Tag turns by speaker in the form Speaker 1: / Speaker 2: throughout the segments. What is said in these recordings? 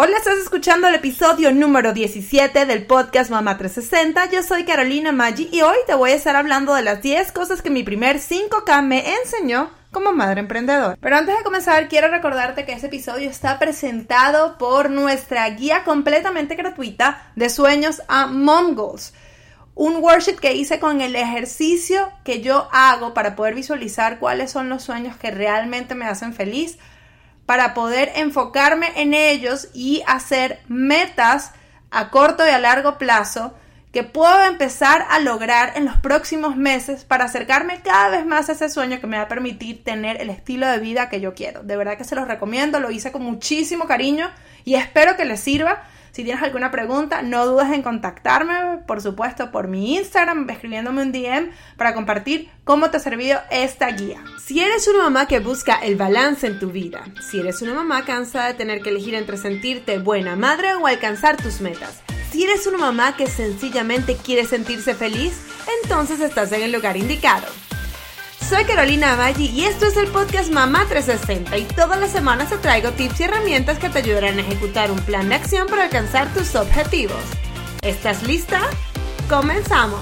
Speaker 1: Hola, estás escuchando el episodio número 17 del podcast Mamá 360. Yo soy Carolina Maggi y hoy te voy a estar hablando de las 10 cosas que mi primer 5K me enseñó como madre emprendedora. Pero antes de comenzar, quiero recordarte que este episodio está presentado por nuestra guía completamente gratuita de sueños a Mom Goals. Un worksheet que hice con el ejercicio que yo hago para poder visualizar cuáles son los sueños que realmente me hacen feliz para poder enfocarme en ellos y hacer metas a corto y a largo plazo que puedo empezar a lograr en los próximos meses para acercarme cada vez más a ese sueño que me va a permitir tener el estilo de vida que yo quiero. De verdad que se los recomiendo, lo hice con muchísimo cariño y espero que les sirva. Si tienes alguna pregunta, no dudes en contactarme, por supuesto, por mi Instagram, escribiéndome un DM para compartir cómo te ha servido esta guía. Si eres una mamá que busca el balance en tu vida, si eres una mamá cansada de tener que elegir entre sentirte buena madre o alcanzar tus metas, si eres una mamá que sencillamente quiere sentirse feliz, entonces estás en el lugar indicado. Soy Carolina Maggi y esto es el podcast Mamá 360 y todas las semanas te traigo tips y herramientas que te ayudarán a ejecutar un plan de acción para alcanzar tus objetivos. ¿Estás lista? ¡Comenzamos!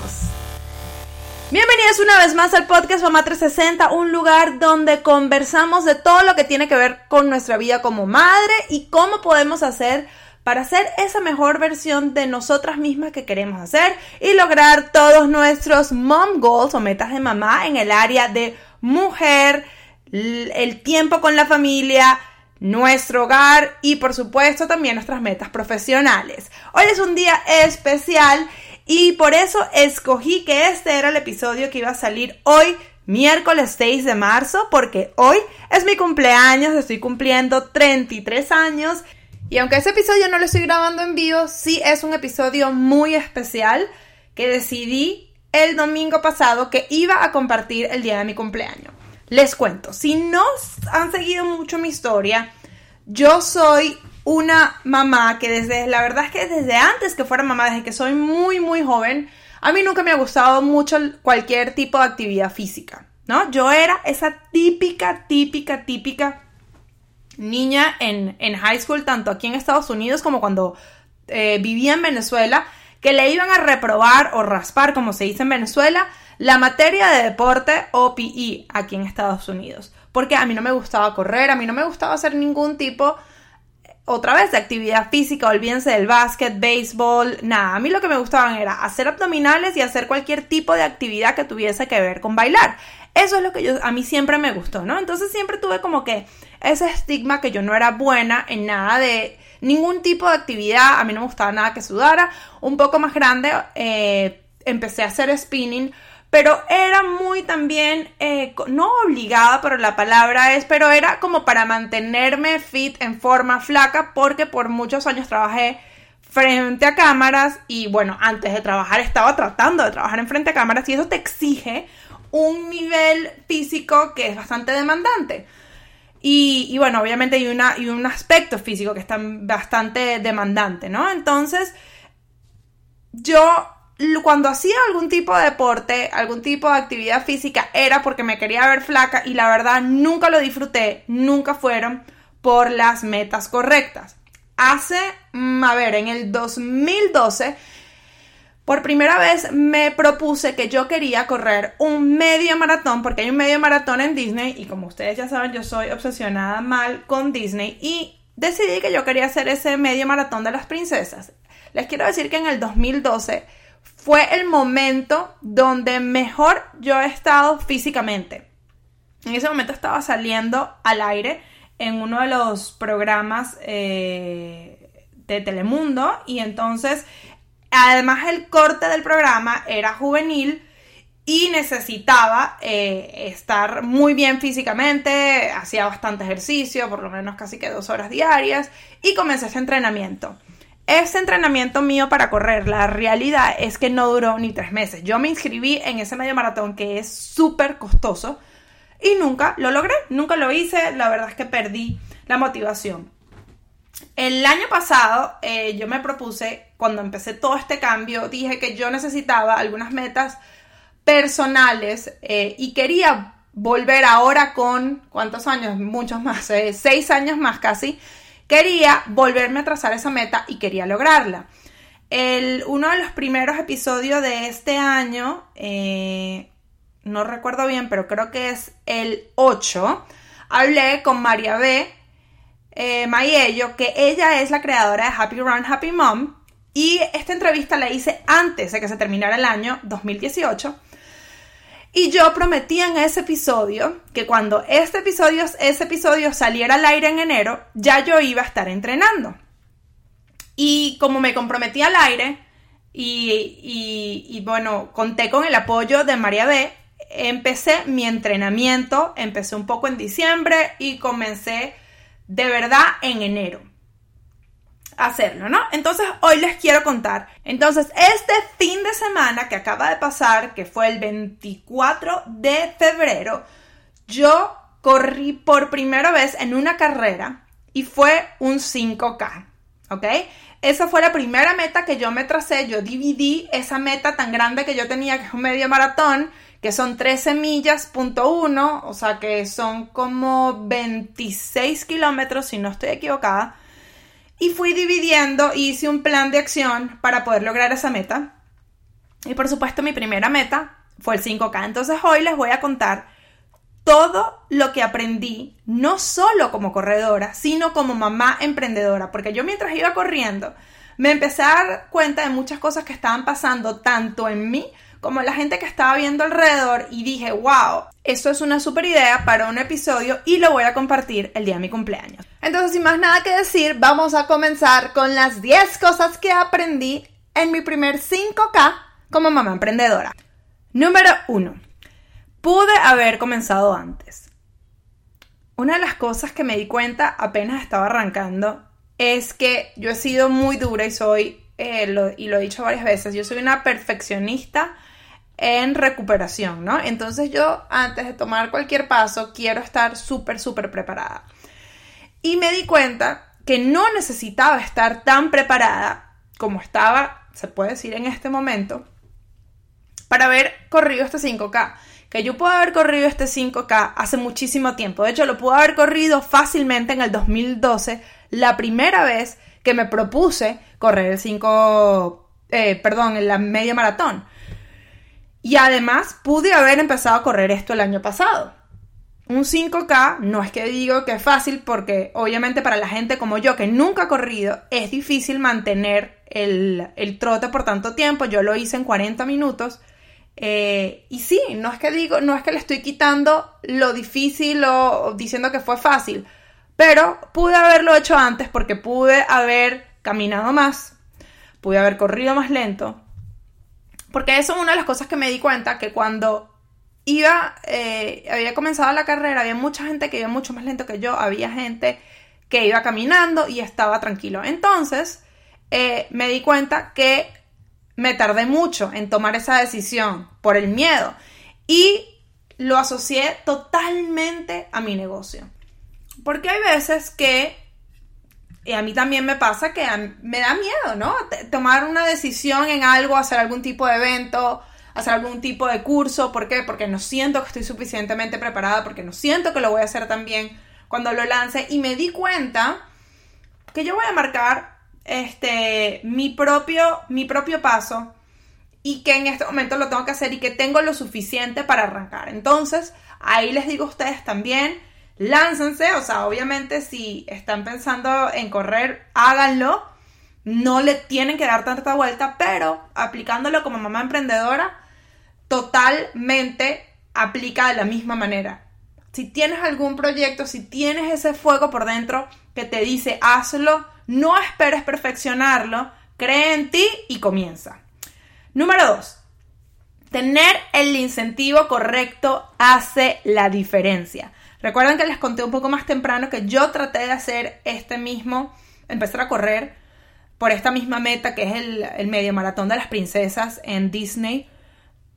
Speaker 1: Bienvenidos una vez más al podcast Mamá 360, un lugar donde conversamos de todo lo que tiene que ver con nuestra vida como madre y cómo podemos hacer para ser esa mejor versión de nosotras mismas que queremos hacer y lograr todos nuestros mom goals o metas de mamá en el área de mujer, el tiempo con la familia, nuestro hogar y por supuesto también nuestras metas profesionales. Hoy es un día especial y por eso escogí que este era el episodio que iba a salir hoy miércoles 6 de marzo porque hoy es mi cumpleaños, estoy cumpliendo 33 años y aunque ese episodio no lo estoy grabando en vivo, sí es un episodio muy especial que decidí el domingo pasado que iba a compartir el día de mi cumpleaños. Les cuento, si no han seguido mucho mi historia, yo soy una mamá que desde, la verdad es que desde antes que fuera mamá, desde que soy muy, muy joven, a mí nunca me ha gustado mucho cualquier tipo de actividad física, ¿no? Yo era esa típica, típica, típica niña en, high school, tanto aquí en Estados Unidos como cuando eh, vivía en Venezuela, que le iban a reprobar o raspar, como se dice en Venezuela, la materia de deporte o PE aquí en Estados Unidos. Porque a mí no me gustaba correr, a mí no me gustaba hacer ningún tipo, otra vez, de actividad física, olvídense del básquet, béisbol, nada. A mí lo que me gustaban era hacer abdominales y hacer cualquier tipo de actividad que tuviese que ver con bailar. Eso es lo que yo, a mí siempre me gustó, ¿no? Entonces siempre tuve como que ese estigma que yo no era buena en nada de ningún tipo de actividad, a mí no me gustaba nada que sudara. Un poco más grande eh, empecé a hacer spinning, pero era muy también, eh, no obligada, pero la palabra es, pero era como para mantenerme fit en forma flaca, porque por muchos años trabajé frente a cámaras y bueno, antes de trabajar estaba tratando de trabajar en frente a cámaras y eso te exige un nivel físico que es bastante demandante. Y, bueno, obviamente hay, una, un aspecto físico que es bastante demandante, ¿no? Entonces, yo cuando hacía algún tipo de deporte, algún tipo de actividad física, era porque me quería ver flaca y la verdad nunca lo disfruté, nunca fueron por las metas correctas. Hace, mm, a ver, en el 2012 por primera vez me propuse que yo quería correr un medio maratón, porque hay un medio maratón en Disney, y como ustedes ya saben, yo soy obsesionada mal con Disney, y decidí que yo quería hacer ese medio maratón de las princesas. Les quiero decir que en el 2012 fue el momento donde mejor yo he estado físicamente. En ese momento estaba saliendo al aire en uno de los programas eh, de Telemundo y entonces Además, el corte del programa era juvenil y necesitaba eh, estar muy bien físicamente, hacía bastante ejercicio, por lo menos casi que dos horas diarias, y comencé ese entrenamiento. Ese entrenamiento mío para correr, la realidad es que no duró ni tres meses. Yo me inscribí en ese medio maratón que es súper costoso y nunca lo logré, nunca lo hice, la verdad es que perdí la motivación. El año pasado eh, yo me propuse, cuando empecé todo este cambio, dije que yo necesitaba algunas metas personales eh, y quería volver ahora con, ¿cuántos años? Muchos más, eh, seis años más casi. quería volverme a trazar esa meta y quería lograrla. El, uno de los primeros episodios de este año, no recuerdo bien, pero creo que es el 8, hablé con María B. Eh, Mayello, que ella es la creadora de Happy Run, Happy Mom, y esta entrevista la hice antes de que se terminara el año 2018. Y yo prometí en ese episodio que cuando este episodio, ese episodio saliera al aire en enero, ya yo iba a estar entrenando. Y como me comprometí al aire y, y bueno, conté con el apoyo de María B, empecé mi entrenamiento, empecé un poco en diciembre y comencé de verdad en enero hacerlo, ¿no? Entonces hoy les quiero contar. Entonces este fin de semana que acaba de pasar, que fue el 24 de febrero, yo corrí por primera vez en una carrera y fue un 5K, ¿ok? Esa fue la primera meta que yo me tracé, yo dividí esa meta tan grande que yo tenía, que es un medio maratón, que son 13 millas, punto uno, o sea que son como 26 kilómetros, si no estoy equivocada y fui dividiendo, hice un plan de acción para poder lograr esa meta. Y por supuesto mi primera meta fue el 5K. Entonces hoy les voy a contar todo lo que aprendí, no solo como corredora, sino como mamá emprendedora. Porque yo mientras iba corriendo, me empecé a dar cuenta de muchas cosas que estaban pasando tanto en mí como la gente que estaba viendo alrededor y dije, wow, esto es una super idea para un episodio y lo voy a compartir el día de mi cumpleaños. Entonces, sin más nada que decir, vamos a comenzar con las 10 cosas que aprendí en mi primer 5K como mamá emprendedora. Número 1. Pude haber comenzado antes. Una de las cosas que me di cuenta apenas estaba arrancando es que yo he sido muy dura y soy, eh, y lo he dicho varias veces, yo soy una perfeccionista en recuperación, ¿no? Entonces yo antes de tomar cualquier paso quiero estar súper, súper preparada. Y me di cuenta que no necesitaba estar tan preparada como estaba, se puede decir en este momento, para haber corrido este 5K. Que yo puedo haber corrido este 5K hace muchísimo tiempo. De hecho, lo pude haber corrido fácilmente en el 2012, la primera vez que me propuse correr el 5, eh, perdón, la media maratón. Y además pude haber empezado a correr esto el año pasado. Un 5K no es que digo que es fácil porque obviamente para la gente como yo que nunca ha corrido es difícil mantener el, trote por tanto tiempo. Yo lo hice en 40 minutos. Eh, y sí, no es que digo, no es que le estoy quitando lo difícil o diciendo que fue fácil, pero pude haberlo hecho antes porque pude haber caminado más, pude haber corrido más lento, porque eso es una de las cosas que me di cuenta, que cuando iba, eh, había comenzado la carrera, había mucha gente que iba mucho más lento que yo, había gente que iba caminando y estaba tranquilo. Entonces, eh, me di cuenta que me tardé mucho en tomar esa decisión por el miedo y lo asocié totalmente a mi negocio. Porque hay veces que y a mí también me pasa que me da miedo, ¿no? Tomar una decisión en algo, hacer algún tipo de evento, hacer algún tipo de curso. ¿Por qué? Porque no siento que estoy suficientemente preparada, porque no siento que lo voy a hacer tan bien cuando lo lance. Y me di cuenta que yo voy a marcar este, mi, propio, mi propio paso y que en este momento lo tengo que hacer y que tengo lo suficiente para arrancar. Entonces, ahí les digo a ustedes también lánzanse, o sea, obviamente si están pensando en correr, háganlo, no le tienen que dar tanta vuelta, pero aplicándolo como mamá emprendedora, totalmente aplica de la misma manera. Si tienes algún proyecto, si tienes ese fuego por dentro que te dice hazlo, no esperes perfeccionarlo, cree en ti y comienza. Número dos, tener el incentivo correcto hace la diferencia. Recuerden que les conté un poco más temprano que yo traté de hacer este mismo, empezar a correr por esta misma meta que es el, medio maratón de las princesas en Disney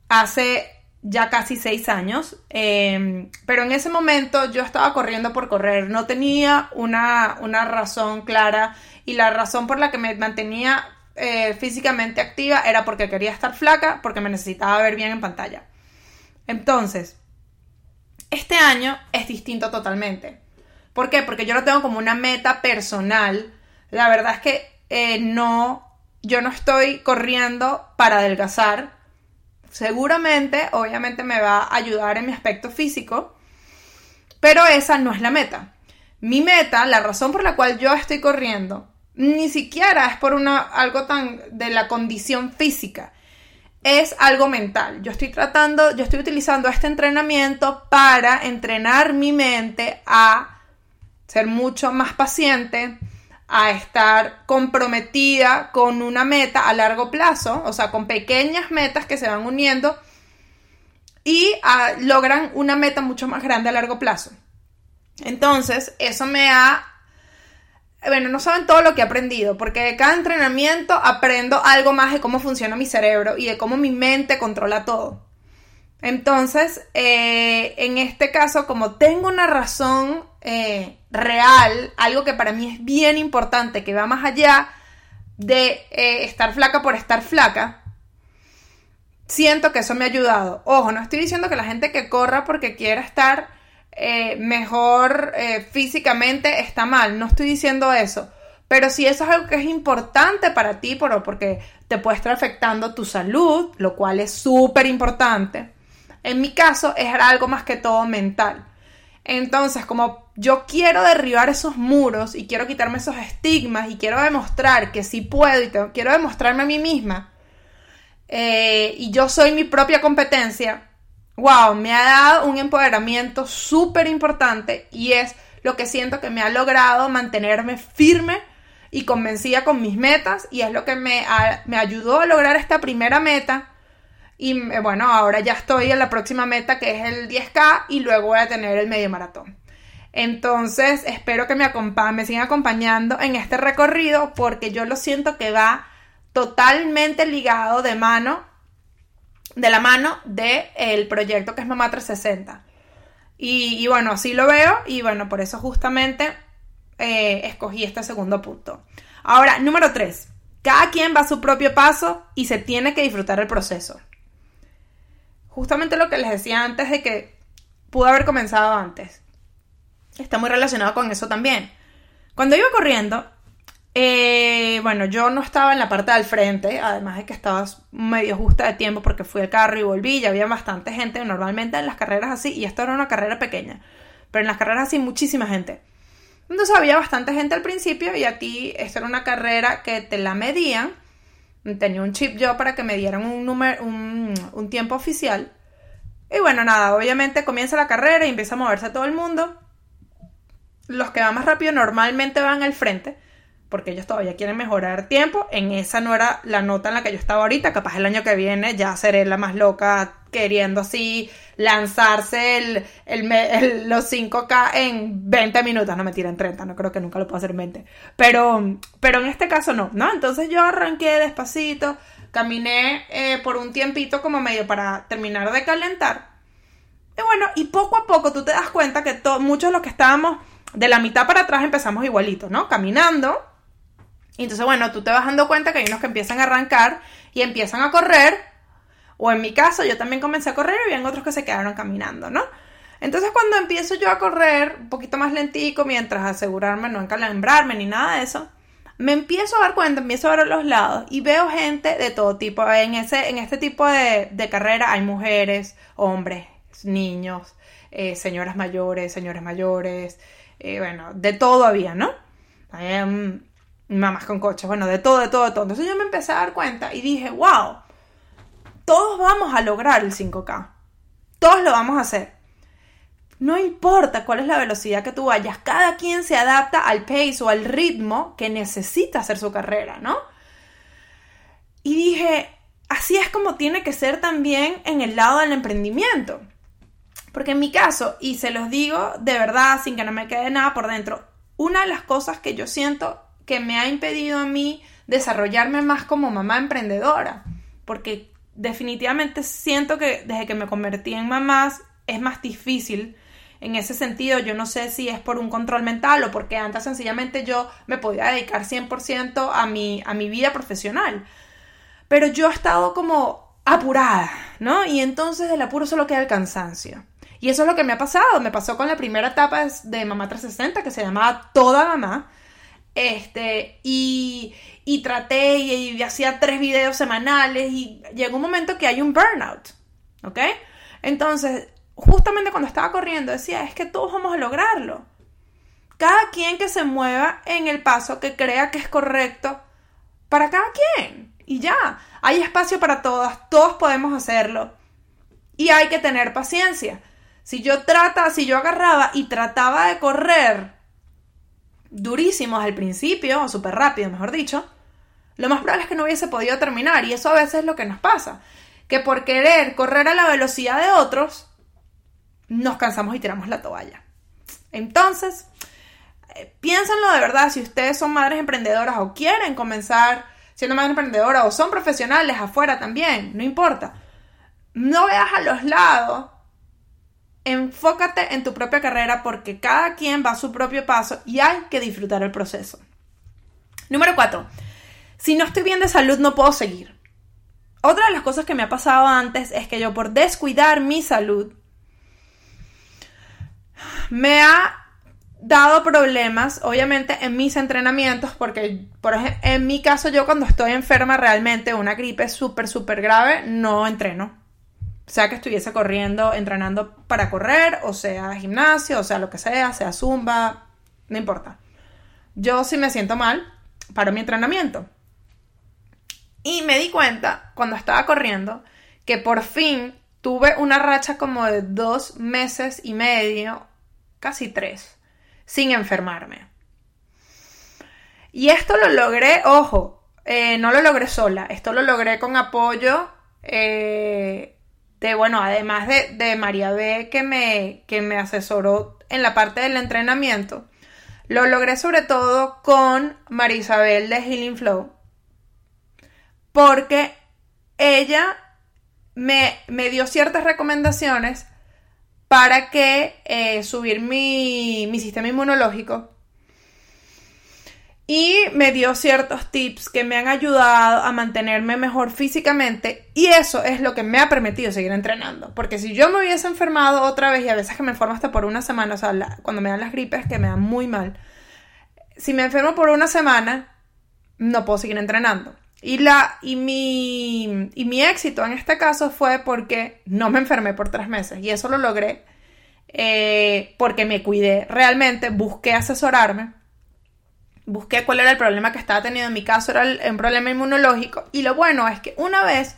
Speaker 1: hace ya casi seis años. Em, pero en ese momento yo estaba corriendo por correr, no tenía una, una razón clara y la razón por la que me mantenía eh, físicamente activa era porque quería estar flaca, porque me necesitaba ver bien en pantalla. Entonces, este año es distinto totalmente. ¿Por qué? Porque yo lo tengo como una meta personal. La verdad es que eh, no, yo no estoy corriendo para adelgazar. Seguramente, obviamente me va a ayudar en mi aspecto físico, pero esa no es la meta. Mi meta, la razón por la cual yo estoy corriendo, ni siquiera es por una, algo tan de la condición física, es algo mental. Yo estoy tratando, yo estoy utilizando este entrenamiento para entrenar mi mente a ser mucho más paciente, a estar comprometida con una meta a largo plazo, o sea, con pequeñas metas que se van uniendo y ah, logran una meta mucho más grande a largo plazo. Entonces, eso me ha... Bueno, no saben todo lo que he aprendido, porque de cada entrenamiento aprendo algo más de cómo funciona mi cerebro y de cómo mi mente controla todo. Entonces, eh, en este caso, como tengo una razón eh, real, algo que para mí es bien importante, que va más allá de eh, estar flaca por estar flaca, siento que eso me ha ayudado. Ojo, no estoy diciendo que la gente que corra porque quiera estar eh, mejor físicamente está mal, no estoy diciendo eso. Pero si eso es algo que es importante para ti, porque te puede estar afectando tu salud, lo cual es súper importante. En mi caso es algo más que todo mental. Entonces, como yo quiero derribar esos muros y quiero quitarme esos estigmas y quiero demostrar que sí puedo y quiero demostrarme a mí misma eh, y yo soy mi propia competencia, wow, me ha dado un empoderamiento súper importante y es lo que siento que me ha logrado mantenerme firme y convencida con mis metas y es lo que me, me ayudó a lograr esta primera meta y eh, bueno, ahora ya estoy en la próxima meta que es el 10K y luego voy a tener el medio maratón. Entonces, espero que me, me sigan acompañando en este recorrido porque yo lo siento que va totalmente ligado de mano, de la mano del el proyecto que es Mamá 360. Y, bueno, así lo veo y bueno, por eso justamente eh, escogí este segundo punto. Ahora, número 3. Cada quien va a su propio paso y se tiene que disfrutar el proceso justamente lo que les decía antes de que pudo haber comenzado antes. Está muy relacionado con eso también. Cuando iba corriendo, eh, bueno, yo no estaba en la parte del frente, además de que estaba medio justa de tiempo porque fui al carro y volví, ya había bastante gente, normalmente en las carreras así, y esto era una carrera pequeña, pero en las carreras así muchísima gente. Entonces había bastante gente al principio y a ti, esta era una carrera que te la medían tenía un chip yo para que me dieran un, número, un, tiempo oficial. Y bueno, nada, obviamente comienza la carrera y empieza a moverse todo el mundo. Los que van más rápido normalmente van al frente, porque ellos todavía quieren mejorar tiempo. En esa no era la nota en la que yo estaba ahorita. Capaz el año que viene ya seré la más loca queriendo así lanzarse el, los 5K en 20 minutos. No me en 30, no creo que nunca lo pueda hacer en 20. Pero, pero en este caso no, ¿no? Entonces yo arranqué despacito, caminé eh, por un tiempito como medio para terminar de calentar. Y bueno, y poco a poco tú te das cuenta que muchos de los que estábamos de la mitad para atrás empezamos igualito, ¿no? Caminando. Y entonces, bueno, tú te vas dando cuenta que hay unos que empiezan a arrancar y empiezan a correr o en mi caso, yo también comencé a correr y había otros que se quedaron caminando, ¿no? Entonces cuando empiezo yo a correr un poquito más lentico, mientras asegurarme no encalambrarme ni nada de eso, me empiezo a dar cuenta, empiezo a ver a los lados y veo gente de todo tipo. En, ese, en este tipo de, carrera hay mujeres, hombres, niños, eh, señoras mayores, señores mayores, eh, bueno, de todo había, ¿no? Mamás con coches, bueno, de todo, de todo, de todo. Entonces yo me empecé a dar cuenta y dije, wow, todos vamos a lograr el 5K. Todos lo vamos a hacer. No importa cuál es la velocidad que tú vayas, cada quien se adapta al pace o al ritmo que necesita hacer su carrera, ¿no? Y dije, así es como tiene que ser también en el lado del emprendimiento. Porque en mi caso, y se los digo de verdad, sin que no me quede nada por dentro, una de las cosas que yo siento que me ha impedido a mí desarrollarme más como mamá emprendedora, porque definitivamente siento que desde que me convertí en mamás es más difícil en ese sentido. Yo no sé si es por un control mental o porque antes sencillamente yo me podía dedicar 100% a mi, a mi vida profesional. Pero yo he estado como apurada, ¿no? Y entonces del apuro solo queda el cansancio. Y eso es lo que me ha pasado. Me pasó con la primera etapa de Mamá 360, que se llamaba Toda Mamá. Este, y, y traté y, hacía tres videos semanales y llegó un momento que hay un burnout, ¿ok? Entonces, justamente cuando estaba corriendo decía, es que todos vamos a lograrlo. Cada quien que se mueva en el paso que crea que es correcto para cada quien. Y ya, hay espacio para todas, todos podemos hacerlo. Y hay que tener paciencia. Si yo trata, si yo agarraba y trataba de correr durísimos al principio, o súper rápido, mejor dicho, lo más probable es que no hubiese podido terminar. Y eso a veces es lo que nos pasa. Que por querer correr a la velocidad de otros, nos cansamos y tiramos la toalla. Entonces, eh, piénsenlo de verdad, si ustedes son madres emprendedoras o quieren comenzar siendo madres emprendedoras o son profesionales afuera también, no importa. No veas a los lados enfócate en tu propia carrera porque cada quien va a su propio paso y hay que disfrutar el proceso. Número 4. Si no estoy bien de salud no puedo seguir. Otra de las cosas que me ha pasado antes es que yo por descuidar mi salud me ha dado problemas, obviamente, en mis entrenamientos, porque, por ejemplo, en mi caso, yo cuando estoy enferma realmente, una gripe súper, súper grave, no entreno sea que estuviese corriendo, entrenando para correr, o sea gimnasio, o sea lo que sea, sea zumba, no importa. Yo si me siento mal, paro mi entrenamiento. Y me di cuenta, cuando estaba corriendo, que por fin tuve una racha como de dos meses y medio, casi tres, sin enfermarme. Y esto lo logré, ojo, eh, no lo logré sola, esto lo logré con apoyo eh, de, bueno, además de, María B que me, que me asesoró en la parte del entrenamiento, lo logré sobre todo con Marisabel de Healing Flow, porque ella me, dio ciertas recomendaciones para que eh, subir mi, mi sistema inmunológico y me dio ciertos tips que me han ayudado a mantenerme mejor físicamente y eso es lo que me ha permitido seguir entrenando. Porque si yo me hubiese enfermado otra vez y a veces que me enfermo hasta por una semana, o sea, cuando me dan las gripes que me dan muy mal, si me enfermo por una semana, no puedo seguir entrenando. Y, la, y, mi, y mi éxito en este caso fue porque no me enfermé por tres meses y eso lo logré eh, porque me cuidé realmente, busqué asesorarme busqué cuál era el problema que estaba teniendo. En mi caso era el, problema inmunológico. Y lo bueno es que una vez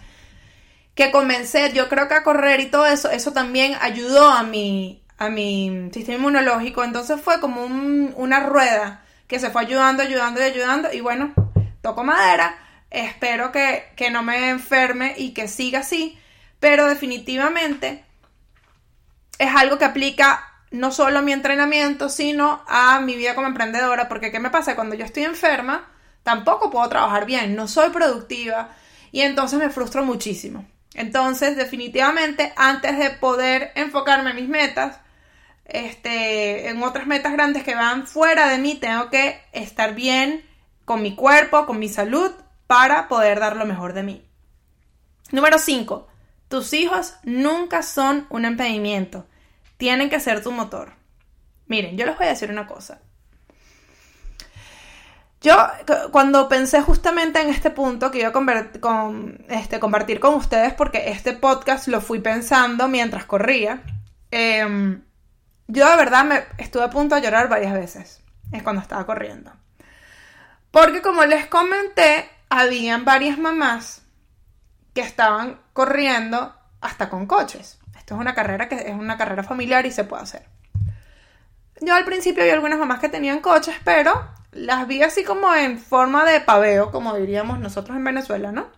Speaker 1: que comencé, yo creo que a correr y todo eso, eso también ayudó a mi, a mi sistema inmunológico. Entonces fue como una rueda que se fue ayudando, ayudando y ayudando. Y bueno, toco madera. Espero que, que no me enferme y que siga así. Pero definitivamente es algo que aplica no solo a mi entrenamiento, sino a mi vida como emprendedora, porque ¿qué me pasa? Cuando yo estoy enferma, tampoco puedo trabajar bien, no soy productiva y entonces me frustro muchísimo. Entonces, definitivamente, antes de poder enfocarme en mis metas, este, en otras metas grandes que van fuera de mí, tengo que estar bien con mi cuerpo, con mi salud, para poder dar lo mejor de mí. Número 5. Tus hijos nunca son un impedimento tienen que ser tu motor. Miren, yo les voy a decir una cosa. Yo cuando pensé justamente en este punto que iba a con, este, compartir con ustedes, porque este podcast lo fui pensando mientras corría, em, yo de verdad me estuve a punto de llorar varias veces. Es cuando estaba corriendo. Porque como les comenté, habían varias mamás que estaban corriendo hasta con coches es una carrera que es una carrera familiar y se puede hacer. Yo al principio vi algunas mamás que tenían coches, pero las vi así como en forma de paveo, como diríamos nosotros en Venezuela, ¿no?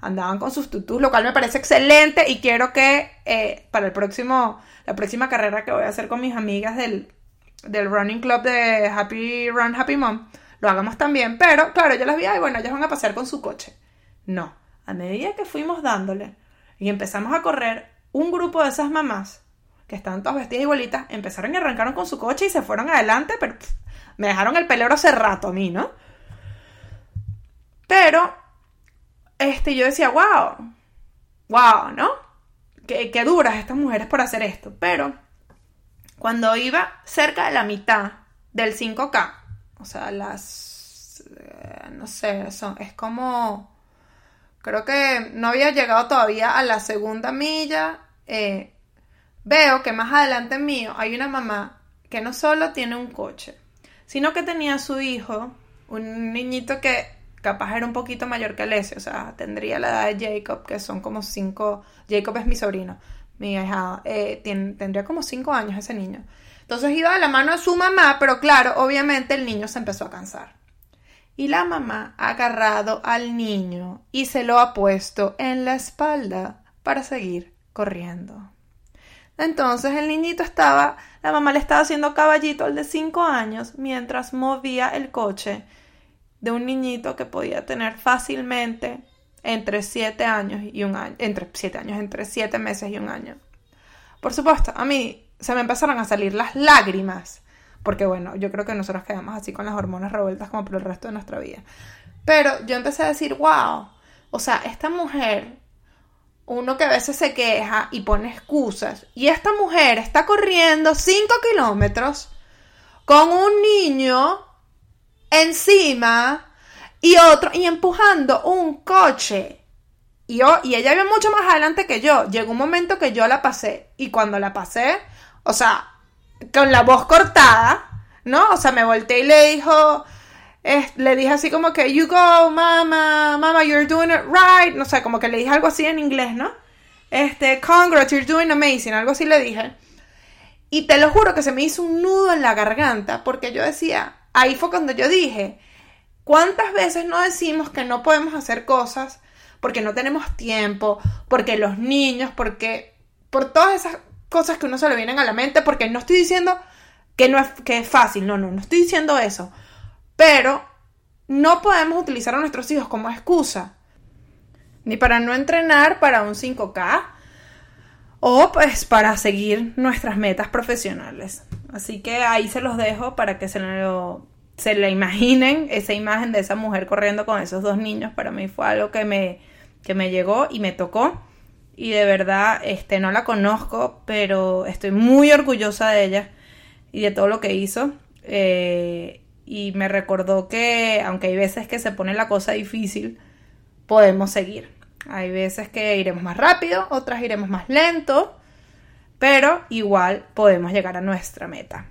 Speaker 1: Andaban con sus tutus, lo cual me parece excelente y quiero que eh, para el próximo, la próxima carrera que voy a hacer con mis amigas del, del Running Club de Happy Run Happy Mom, lo hagamos también. Pero claro, yo las vi y bueno, ellas van a pasear con su coche. No, a medida que fuimos dándole y empezamos a correr, un grupo de esas mamás que estaban todas vestidas igualitas, empezaron y arrancaron con su coche y se fueron adelante, pero me dejaron el pelero hace rato a mí, ¿no? Pero, este, yo decía, wow, wow, ¿no? Qué, qué duras estas mujeres por hacer esto. Pero cuando iba cerca de la mitad del 5K, o sea, las, eh, no sé, son, es como, creo que no había llegado todavía a la segunda milla, eh, veo que más adelante mío hay una mamá que no solo tiene un coche, sino que tenía a su hijo, un niñito que capaz era un poquito mayor que Alessio, o sea, tendría la edad de Jacob, que son como cinco, Jacob es mi sobrino, mi hija, eh, tendría como cinco años ese niño. Entonces iba de la mano de su mamá, pero claro, obviamente el niño se empezó a cansar. Y la mamá ha agarrado al niño y se lo ha puesto en la espalda para seguir corriendo. Entonces el niñito estaba, la mamá le estaba haciendo caballito al de cinco años mientras movía el coche de un niñito que podía tener fácilmente entre siete años y un año, entre siete años, entre siete meses y un año. Por supuesto, a mí se me empezaron a salir las lágrimas, porque bueno, yo creo que nosotros quedamos así con las hormonas revueltas como por el resto de nuestra vida. Pero yo empecé a decir, wow, o sea, esta mujer, uno que a veces se queja y pone excusas, y esta mujer está corriendo 5 kilómetros con un niño encima y otro, y empujando un coche. Y, yo, y ella iba mucho más adelante que yo. Llegó un momento que yo la pasé. Y cuando la pasé, o sea, con la voz cortada, ¿no? O sea, me volteé y le dijo, le dije así como que, you go, mama, mama, you're doing it right. No sé, como que le dije algo así en inglés, ¿no? Este, congrats, you're doing amazing. Algo así le dije. Y te lo juro que se me hizo un nudo en la garganta porque yo decía, ahí fue cuando yo dije, ¿cuántas veces no decimos que no podemos hacer cosas porque no tenemos tiempo, porque los niños, porque por todas esas cosas que uno se le vienen a la mente, porque no estoy diciendo que no es, que es fácil, no, no, no estoy diciendo eso, pero no podemos utilizar a nuestros hijos como excusa, ni para no entrenar para un 5K, o pues para seguir nuestras metas profesionales. Así que ahí se los dejo para que se lo se le imaginen esa imagen de esa mujer corriendo con esos dos niños. Para mí fue algo que me, que me llegó y me tocó y de verdad este, no la conozco, pero estoy muy orgullosa de ella y de todo lo que hizo. Eh, y me recordó que aunque hay veces que se pone la cosa difícil, podemos seguir. Hay veces que iremos más rápido, otras iremos más lento, pero igual podemos llegar a nuestra meta.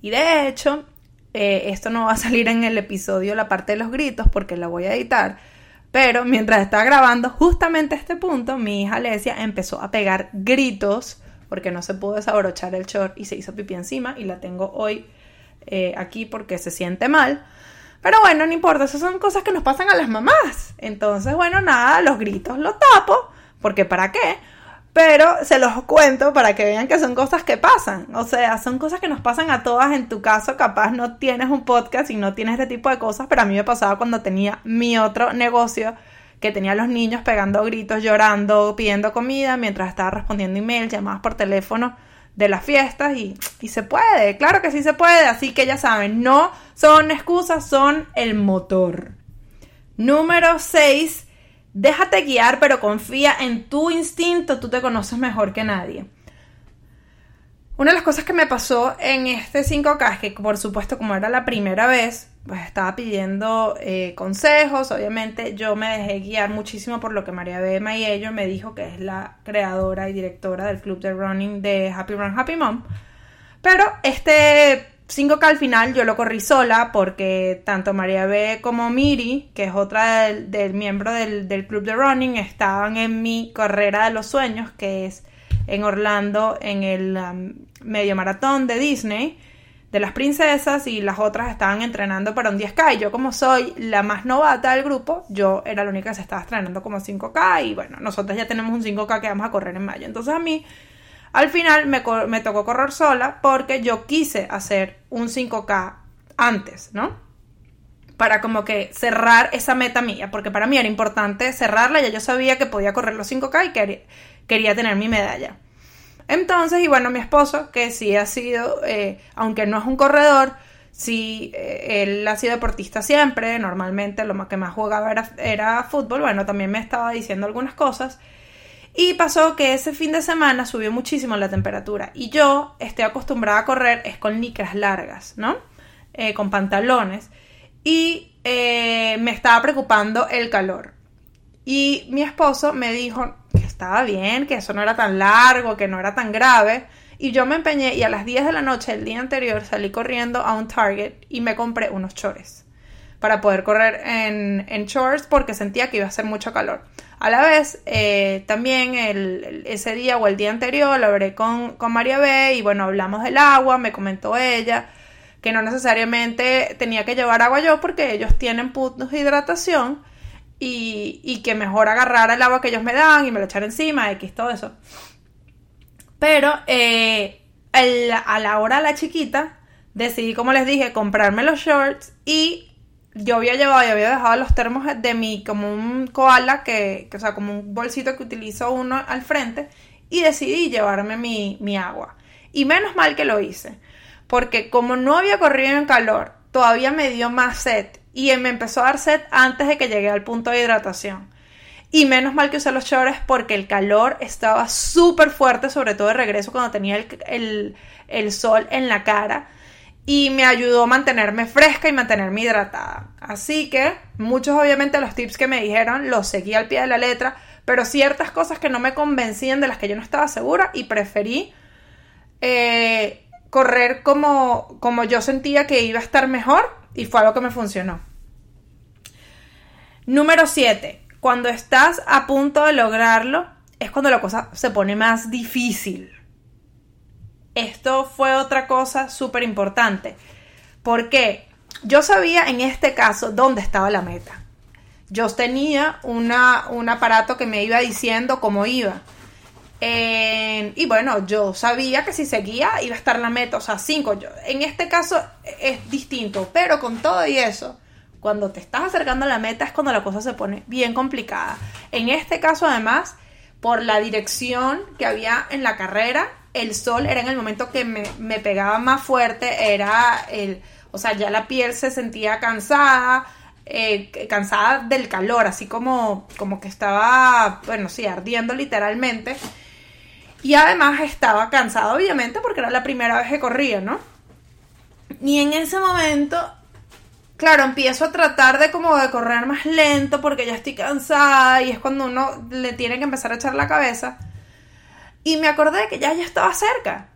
Speaker 1: Y de hecho, eh, esto no va a salir en el episodio, la parte de los gritos, porque la voy a editar pero mientras estaba grabando justamente este punto, mi hija Alesia empezó a pegar gritos porque no se pudo desabrochar el short y se hizo pipí encima y la tengo hoy eh, aquí porque se siente mal. Pero bueno, no importa, esas son cosas que nos pasan a las mamás. Entonces, bueno, nada, los gritos los tapo, porque ¿para qué? Pero se los cuento para que vean que son cosas que pasan. O sea, son cosas que nos pasan a todas. En tu caso, capaz no tienes un podcast y no tienes este tipo de cosas, pero a mí me pasaba cuando tenía mi otro negocio, que tenía a los niños pegando gritos, llorando, pidiendo comida, mientras estaba respondiendo emails, llamadas por teléfono de las fiestas y, y se puede, claro que sí se puede, así que ya saben, no son excusas, son el motor. Número 6 Déjate guiar, pero confía en tu instinto, tú te conoces mejor que nadie. Una de las cosas que me pasó en este 5K es que, por supuesto, como era la primera vez, pues estaba pidiendo eh, consejos. Obviamente, yo me dejé guiar muchísimo por lo que María B. Mayello me dijo, que es la creadora y directora del club de running de Happy Run Happy Mom. Pero este 5K al final yo lo corrí sola porque tanto María B como Miri, que es otra del, miembro del, club de running, estaban en mi carrera de los sueños, que es en Orlando en el um, medio maratón de Disney de las princesas y las otras estaban entrenando para un 10K y yo como soy la más novata del grupo, yo era la única que se estaba entrenando como 5K y bueno, nosotros ya tenemos un 5K que vamos a correr en mayo. Entonces a mí al final me, tocó correr sola porque yo quise hacer un 5K antes, ¿no? Para como que cerrar esa meta mía, porque para mí era importante cerrarla, ya yo sabía que podía correr los 5K y quería, tener mi medalla. Entonces, y bueno, mi esposo, que sí ha sido, eh, aunque no es un corredor, sí, eh, él ha sido deportista siempre, normalmente lo que más jugaba era, era fútbol, bueno, también me estaba diciendo algunas cosas. Y pasó que ese fin de semana subió muchísimo la temperatura. Y yo estoy acostumbrada a correr es con licras largas, ¿no? Eh, con pantalones. Y eh, me estaba preocupando el calor. Y mi esposo me dijo que estaba bien, que eso no era tan largo, que no era tan grave. Y yo me empeñé y a las 10 de la noche del día anterior salí corriendo a un Target y me compré unos chores para poder correr en, shorts porque sentía que iba a hacer mucho calor. A la vez, eh, también ese día o el día anterior lo hablé con, con María B y bueno, hablamos del agua, me comentó ella que no necesariamente tenía que llevar agua yo porque ellos tienen puntos de hidratación y, que mejor agarrar el agua que ellos me dan y me lo echar encima, X, todo eso. Pero eh, a la hora la chiquita, decidí, como les dije, comprarme los shorts y yo había llevado y había dejado los termos de mi, como un koala, que, o sea, como un bolsito que utilizo uno al frente, y decidí llevarme mi, mi agua. Y menos mal que lo hice, porque como no había corrido en calor, todavía me dio más sed y me empezó a dar sed antes de que llegué al punto de hidratación. Y menos mal que usé los shorts porque el calor estaba súper fuerte, sobre todo de regreso cuando tenía el, sol en la cara. Y me ayudó a mantenerme fresca y mantenerme hidratada. Así que muchos obviamente los tips que me dijeron los seguí al pie de la letra, pero ciertas cosas que no me convencían de las que yo no estaba segura y preferí eh, correr como, como yo sentía que iba a estar mejor y fue algo que me funcionó. Número 7 cuando estás a punto de lograrlo, es cuando la cosa se pone más difícil. Esto fue otra cosa súper importante. Porque yo sabía en este caso dónde estaba la meta. Yo tenía una, un aparato que me iba diciendo cómo iba. y bueno, yo sabía que si seguía iba a estar la meta, o sea, 5. En este caso es distinto, pero con todo y eso, cuando te estás acercando a la meta es cuando la cosa se pone bien complicada. En este caso, además, por la dirección que había en la carrera, el sol era en el momento que me, pegaba más fuerte, era el, o sea, ya la piel se sentía cansada, eh, cansada del calor, así como, como que estaba, bueno, sí, ardiendo literalmente. Y además estaba cansada, obviamente, porque era la primera vez que corría, ¿no? Y en ese momento claro, empiezo a tratar de como de correr más lento porque ya estoy cansada y es cuando uno le tiene que empezar a echar la cabeza. Y me acordé que ya ya estaba cerca,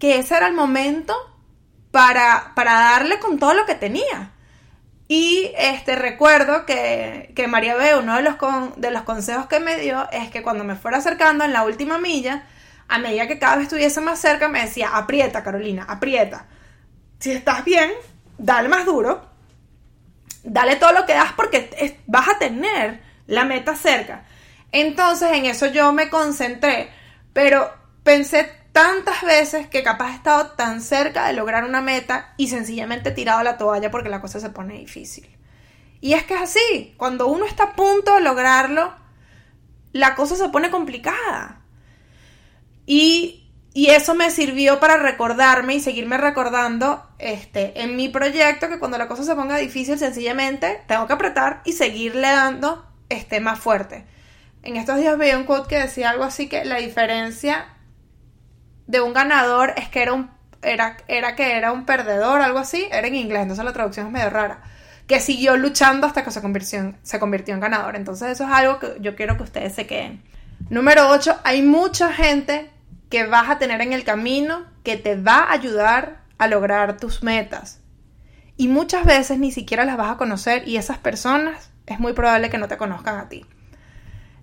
Speaker 1: que ese era el momento para, para darle con todo lo que tenía. Y este recuerdo que, que María B, uno de los, de los consejos que me dio es que cuando me fuera acercando en la última milla, a medida que cada vez estuviese más cerca, me decía, aprieta Carolina, aprieta. Si estás bien, dale más duro dale todo lo que das porque vas a tener la meta cerca. Entonces en eso yo me concentré, pero pensé tantas veces que capaz he estado tan cerca de lograr una meta y sencillamente he tirado la toalla porque la cosa se pone difícil. Y es que es así, cuando uno está a punto de lograrlo, la cosa se pone complicada. Y y eso me sirvió para recordarme y seguirme recordando este, en mi proyecto que cuando la cosa se ponga difícil, sencillamente tengo que apretar y seguirle dando este, más fuerte. En estos días veía un quote que decía algo así que la diferencia de un ganador es que era un era, era que era un perdedor, algo así, era en inglés, entonces la traducción es medio rara, que siguió luchando hasta que se convirtió en, se convirtió en ganador. Entonces eso es algo que yo quiero que ustedes se queden. Número 8, hay mucha gente que vas a tener en el camino que te va a ayudar a lograr tus metas. Y muchas veces ni siquiera las vas a conocer y esas personas es muy probable que no te conozcan a ti.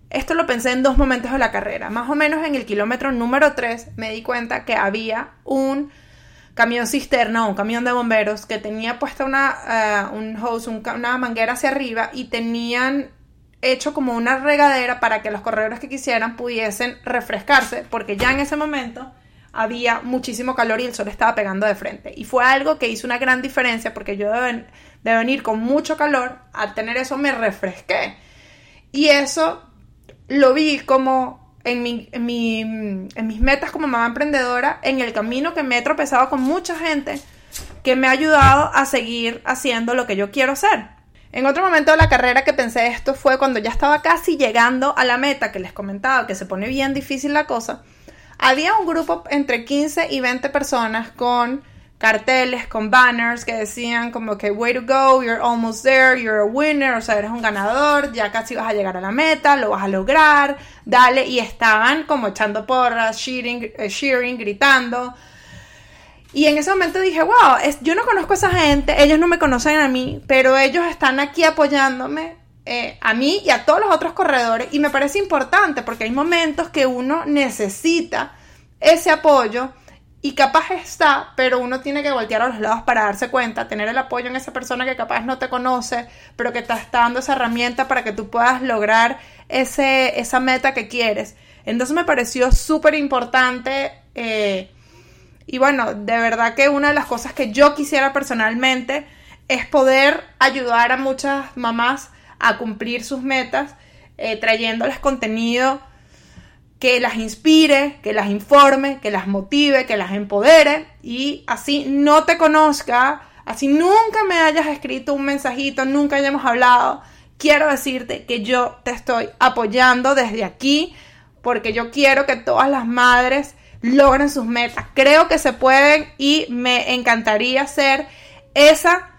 Speaker 1: Esto lo pensé en dos momentos de la carrera. Más o menos en el kilómetro número 3 me di cuenta que había un camión cisterna, un camión de bomberos que tenía puesta una, eh, un hose, una manguera hacia arriba y tenían hecho como una regadera para que los corredores que quisieran pudiesen refrescarse, porque ya en ese momento había muchísimo calor y el sol estaba pegando de frente. Y fue algo que hizo una gran diferencia porque yo de, venir con mucho calor, al tener eso me refresqué. Y eso lo vi como en, mi, en, mi, en mis metas como mamá emprendedora, en el camino que me he tropezado con mucha gente que me ha ayudado a seguir haciendo lo que yo quiero hacer. En otro momento de la carrera que pensé esto fue cuando ya estaba casi llegando a la meta que les comentaba, que se pone bien difícil la cosa. Había un grupo entre 15 y 20 personas con carteles, con banners que decían como que way to go, you're almost there, you're a winner, o sea, eres un ganador, ya casi vas a llegar a la meta, lo vas a lograr, dale, y estaban como echando porras, cheering, eh, gritando. Y en ese momento dije, wow, yo no conozco a esa gente, ellos no me conocen a mí, pero ellos están aquí apoyándome eh, a mí y a todos los otros corredores. Y me parece importante porque hay momentos que uno necesita ese apoyo y capaz está, pero uno tiene que voltear a los lados para darse cuenta, tener el apoyo en esa persona que capaz no te conoce, pero que te está dando esa herramienta para que tú puedas lograr ese, esa meta que quieres. Entonces me pareció súper importante eh, y bueno, de verdad que una de las cosas que yo quisiera personalmente es poder ayudar a muchas mamás a cumplir sus metas, eh, trayéndoles contenido que las inspire, que las informe, que las motive, que las empodere y así no te conozca, así nunca me hayas escrito un mensajito, nunca hayamos hablado, quiero decirte que yo te estoy apoyando desde aquí porque yo quiero que todas las madres logren sus metas. Creo que se pueden y me encantaría ser esa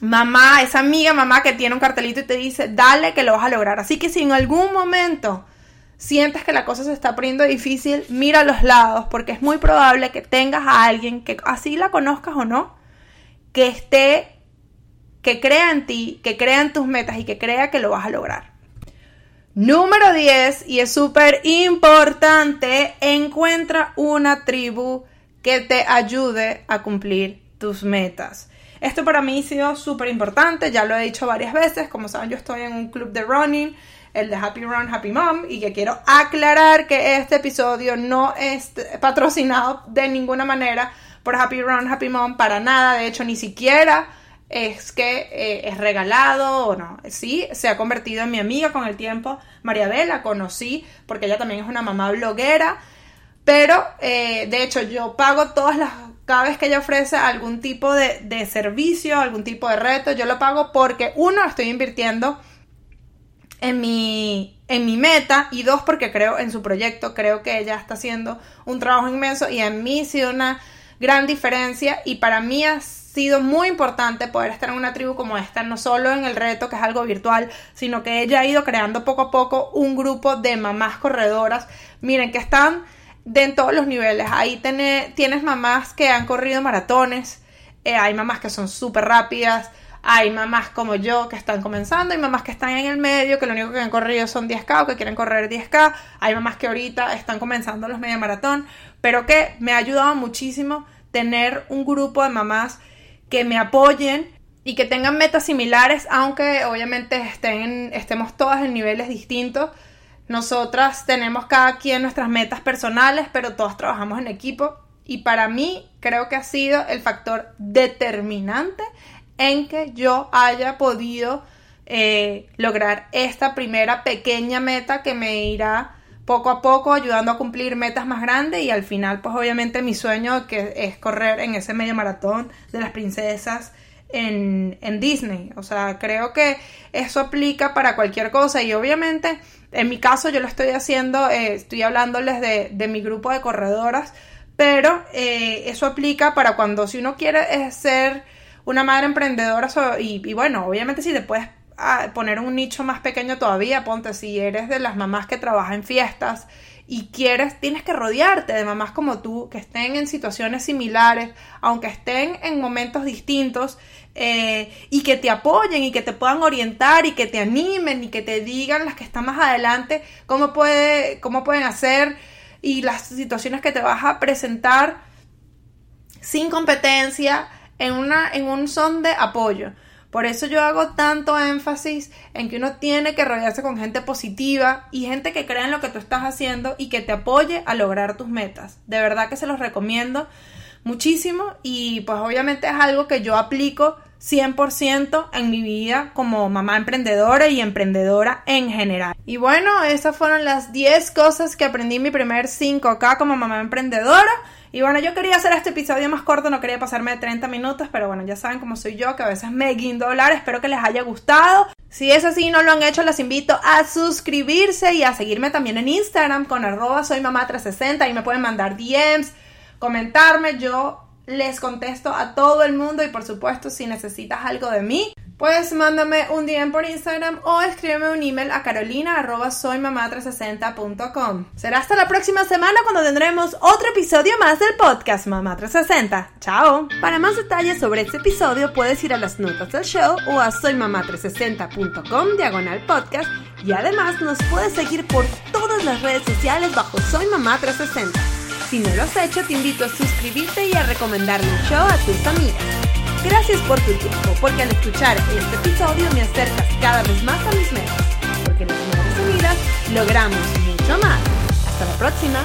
Speaker 1: mamá, esa amiga mamá que tiene un cartelito y te dice, dale que lo vas a lograr. Así que si en algún momento sientes que la cosa se está poniendo difícil, mira a los lados, porque es muy probable que tengas a alguien que así la conozcas o no, que esté, que crea en ti, que crea en tus metas y que crea que lo vas a lograr. Número 10, y es súper importante, encuentra una tribu que te ayude a cumplir tus metas. Esto para mí ha sido súper importante, ya lo he dicho varias veces, como saben yo estoy en un club de running, el de Happy Run, Happy Mom, y que quiero aclarar que este episodio no es patrocinado de ninguna manera por Happy Run, Happy Mom, para nada, de hecho ni siquiera es que eh, es regalado o no. Sí, se ha convertido en mi amiga con el tiempo. María la conocí porque ella también es una mamá bloguera. Pero eh, de hecho yo pago todas las cada vez que ella ofrece algún tipo de, de, servicio, algún tipo de reto, yo lo pago porque uno, estoy invirtiendo en mi, en mi meta y dos, porque creo en su proyecto, creo que ella está haciendo un trabajo inmenso y en mí ha sido una gran diferencia y para mí ha sido muy importante poder estar en una tribu como esta, no solo en el reto que es algo virtual, sino que ella ha ido creando poco a poco un grupo de mamás corredoras, miren que están de en todos los niveles. Ahí tienes mamás que han corrido maratones, eh, hay mamás que son súper rápidas, hay mamás como yo que están comenzando, hay mamás que están en el medio, que lo único que han corrido son 10K o que quieren correr 10K, hay mamás que ahorita están comenzando los media maratón, pero que me ha ayudado muchísimo tener un grupo de mamás que me apoyen y que tengan metas similares, aunque obviamente estén, estemos todas en niveles distintos. Nosotras tenemos cada quien nuestras metas personales, pero todas trabajamos en equipo. Y para mí creo que ha sido el factor determinante en que yo haya podido eh, lograr esta primera pequeña meta que me irá poco a poco ayudando a cumplir metas más grandes y al final pues obviamente mi sueño que es correr en ese medio maratón de las princesas en, en Disney. O sea, creo que eso aplica para cualquier cosa y obviamente en mi caso yo lo estoy haciendo, eh, estoy hablándoles de, mi grupo de corredoras, pero eh, eso aplica para cuando si uno quiere ser una madre emprendedora y, bueno, obviamente si te puedes ah, poner un nicho más pequeño todavía, ponte si eres de las mamás que trabajan en fiestas y quieres, tienes que rodearte de mamás como tú, que estén en situaciones similares, aunque estén en momentos distintos, eh, y que te apoyen y que te puedan orientar y que te animen y que te digan las que están más adelante cómo, puede, cómo pueden hacer y las situaciones que te vas a presentar sin competencia en, una, en un son de apoyo. Por eso yo hago tanto énfasis en que uno tiene que rodearse con gente positiva y gente que crea en lo que tú estás haciendo y que te apoye a lograr tus metas. De verdad que se los recomiendo muchísimo y pues obviamente es algo que yo aplico 100% en mi vida como mamá emprendedora y emprendedora en general. Y bueno, esas fueron las 10 cosas que aprendí en mi primer 5K como mamá emprendedora. Y bueno, yo quería hacer este episodio más corto, no quería pasarme de 30 minutos, pero bueno, ya saben cómo soy yo, que a veces me guindo hablar. Espero que les haya gustado. Si es así y no lo han hecho, les invito a suscribirse y a seguirme también en Instagram con arroba soy mamá 360 y me pueden mandar DMs, comentarme. Yo les contesto a todo el mundo y por supuesto si necesitas algo de mí, pues mándame un DM por Instagram o escríbeme un email a carolina.soymamá360.com. Será hasta la próxima semana cuando tendremos otro episodio más del podcast Mamá 360. ¡Chao! Para más detalles sobre este episodio puedes ir a las notas del show o a soymamá360.com diagonal podcast y además nos puedes seguir por todas las redes sociales bajo Soy Mamá 360. Si no lo has hecho, te invito a suscribirte y a recomendarle el show a tus amigas. Gracias por tu tiempo, porque al escuchar este episodio me acercas cada vez más a mis metas, porque en las Madres Unidas logramos mucho más. Hasta la próxima.